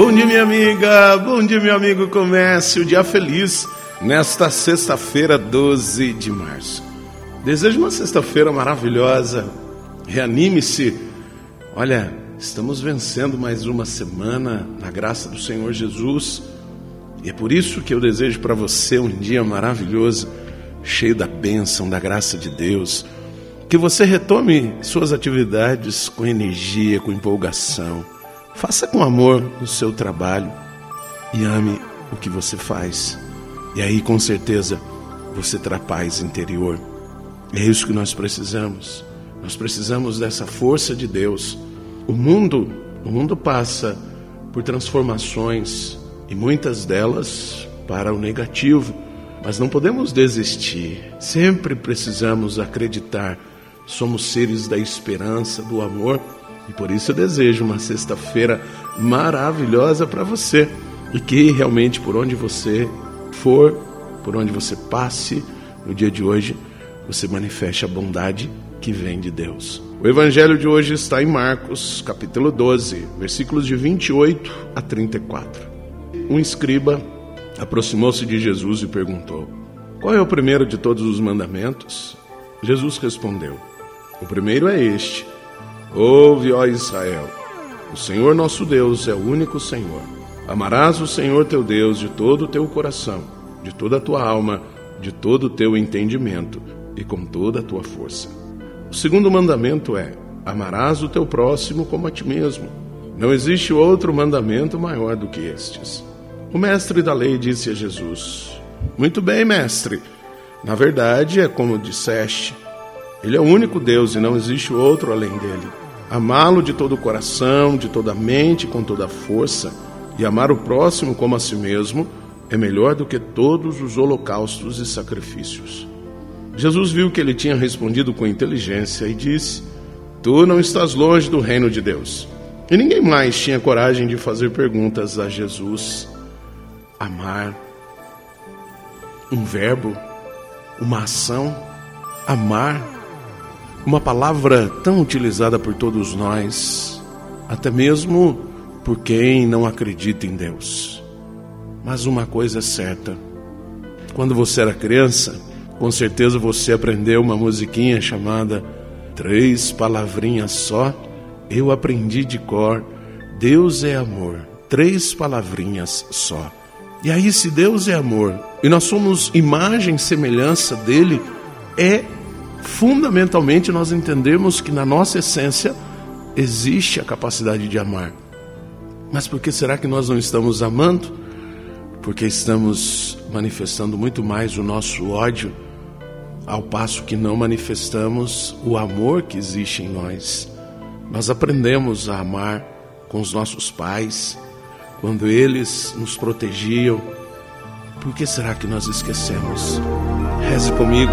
Bom dia, minha amiga. Bom dia, meu amigo. Comece o dia feliz nesta sexta-feira, 12 de março. Desejo uma sexta-feira maravilhosa. Reanime-se. Olha, estamos vencendo mais uma semana na graça do Senhor Jesus. E é por isso que eu desejo para você um dia maravilhoso, cheio da bênção, da graça de Deus. Que você retome suas atividades com energia, com empolgação Faça com amor o seu trabalho e ame o que você faz. E aí, com certeza, você terá paz interior. É isso que nós precisamos. Nós precisamos dessa força de Deus. O mundo, o mundo passa por transformações e muitas delas para o negativo, mas não podemos desistir. Sempre precisamos acreditar. Somos seres da esperança, do amor e por isso eu desejo uma sexta-feira maravilhosa para você e que realmente por onde você for, por onde você passe no dia de hoje, você manifeste a bondade que vem de Deus. O evangelho de hoje está em Marcos, capítulo 12, versículos de 28 a 34. Um escriba aproximou-se de Jesus e perguntou: Qual é o primeiro de todos os mandamentos? Jesus respondeu: O primeiro é este: Ouve, ó Israel: o Senhor nosso Deus é o único Senhor. Amarás o Senhor teu Deus de todo o teu coração, de toda a tua alma, de todo o teu entendimento e com toda a tua força. O segundo mandamento é: amarás o teu próximo como a ti mesmo. Não existe outro mandamento maior do que estes. O mestre da lei disse a Jesus: Muito bem, mestre. Na verdade, é como disseste: Ele é o único Deus e não existe outro além dele. Amá-lo de todo o coração, de toda a mente, com toda a força, e amar o próximo como a si mesmo, é melhor do que todos os holocaustos e sacrifícios. Jesus viu que ele tinha respondido com inteligência e disse: Tu não estás longe do reino de Deus. E ninguém mais tinha coragem de fazer perguntas a Jesus. Amar. Um verbo, uma ação. Amar uma palavra tão utilizada por todos nós, até mesmo por quem não acredita em Deus. Mas uma coisa é certa: quando você era criança, com certeza você aprendeu uma musiquinha chamada Três Palavrinhas Só. Eu aprendi de cor: Deus é amor. Três palavrinhas só. E aí, se Deus é amor e nós somos imagem e semelhança dele, é fundamentalmente nós entendemos que na nossa essência existe a capacidade de amar. Mas por que será que nós não estamos amando? Porque estamos manifestando muito mais o nosso ódio, ao passo que não manifestamos o amor que existe em nós. Nós aprendemos a amar com os nossos pais, quando eles nos protegiam. Por que será que nós esquecemos? Reze comigo.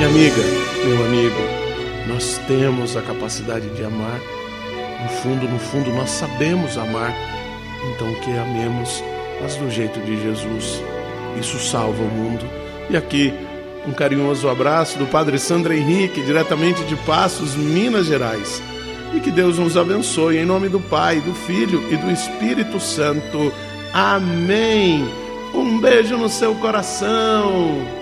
Minha amiga, meu amigo, nós temos a capacidade de amar. No fundo, no fundo, nós sabemos amar. Então que amemos, mas do jeito de Jesus. Isso salva o mundo. E aqui, um carinhoso abraço do Padre Sandro Henrique, diretamente de Passos, Minas Gerais. E que Deus nos abençoe em nome do Pai, do Filho e do Espírito Santo. Amém. Um beijo no seu coração.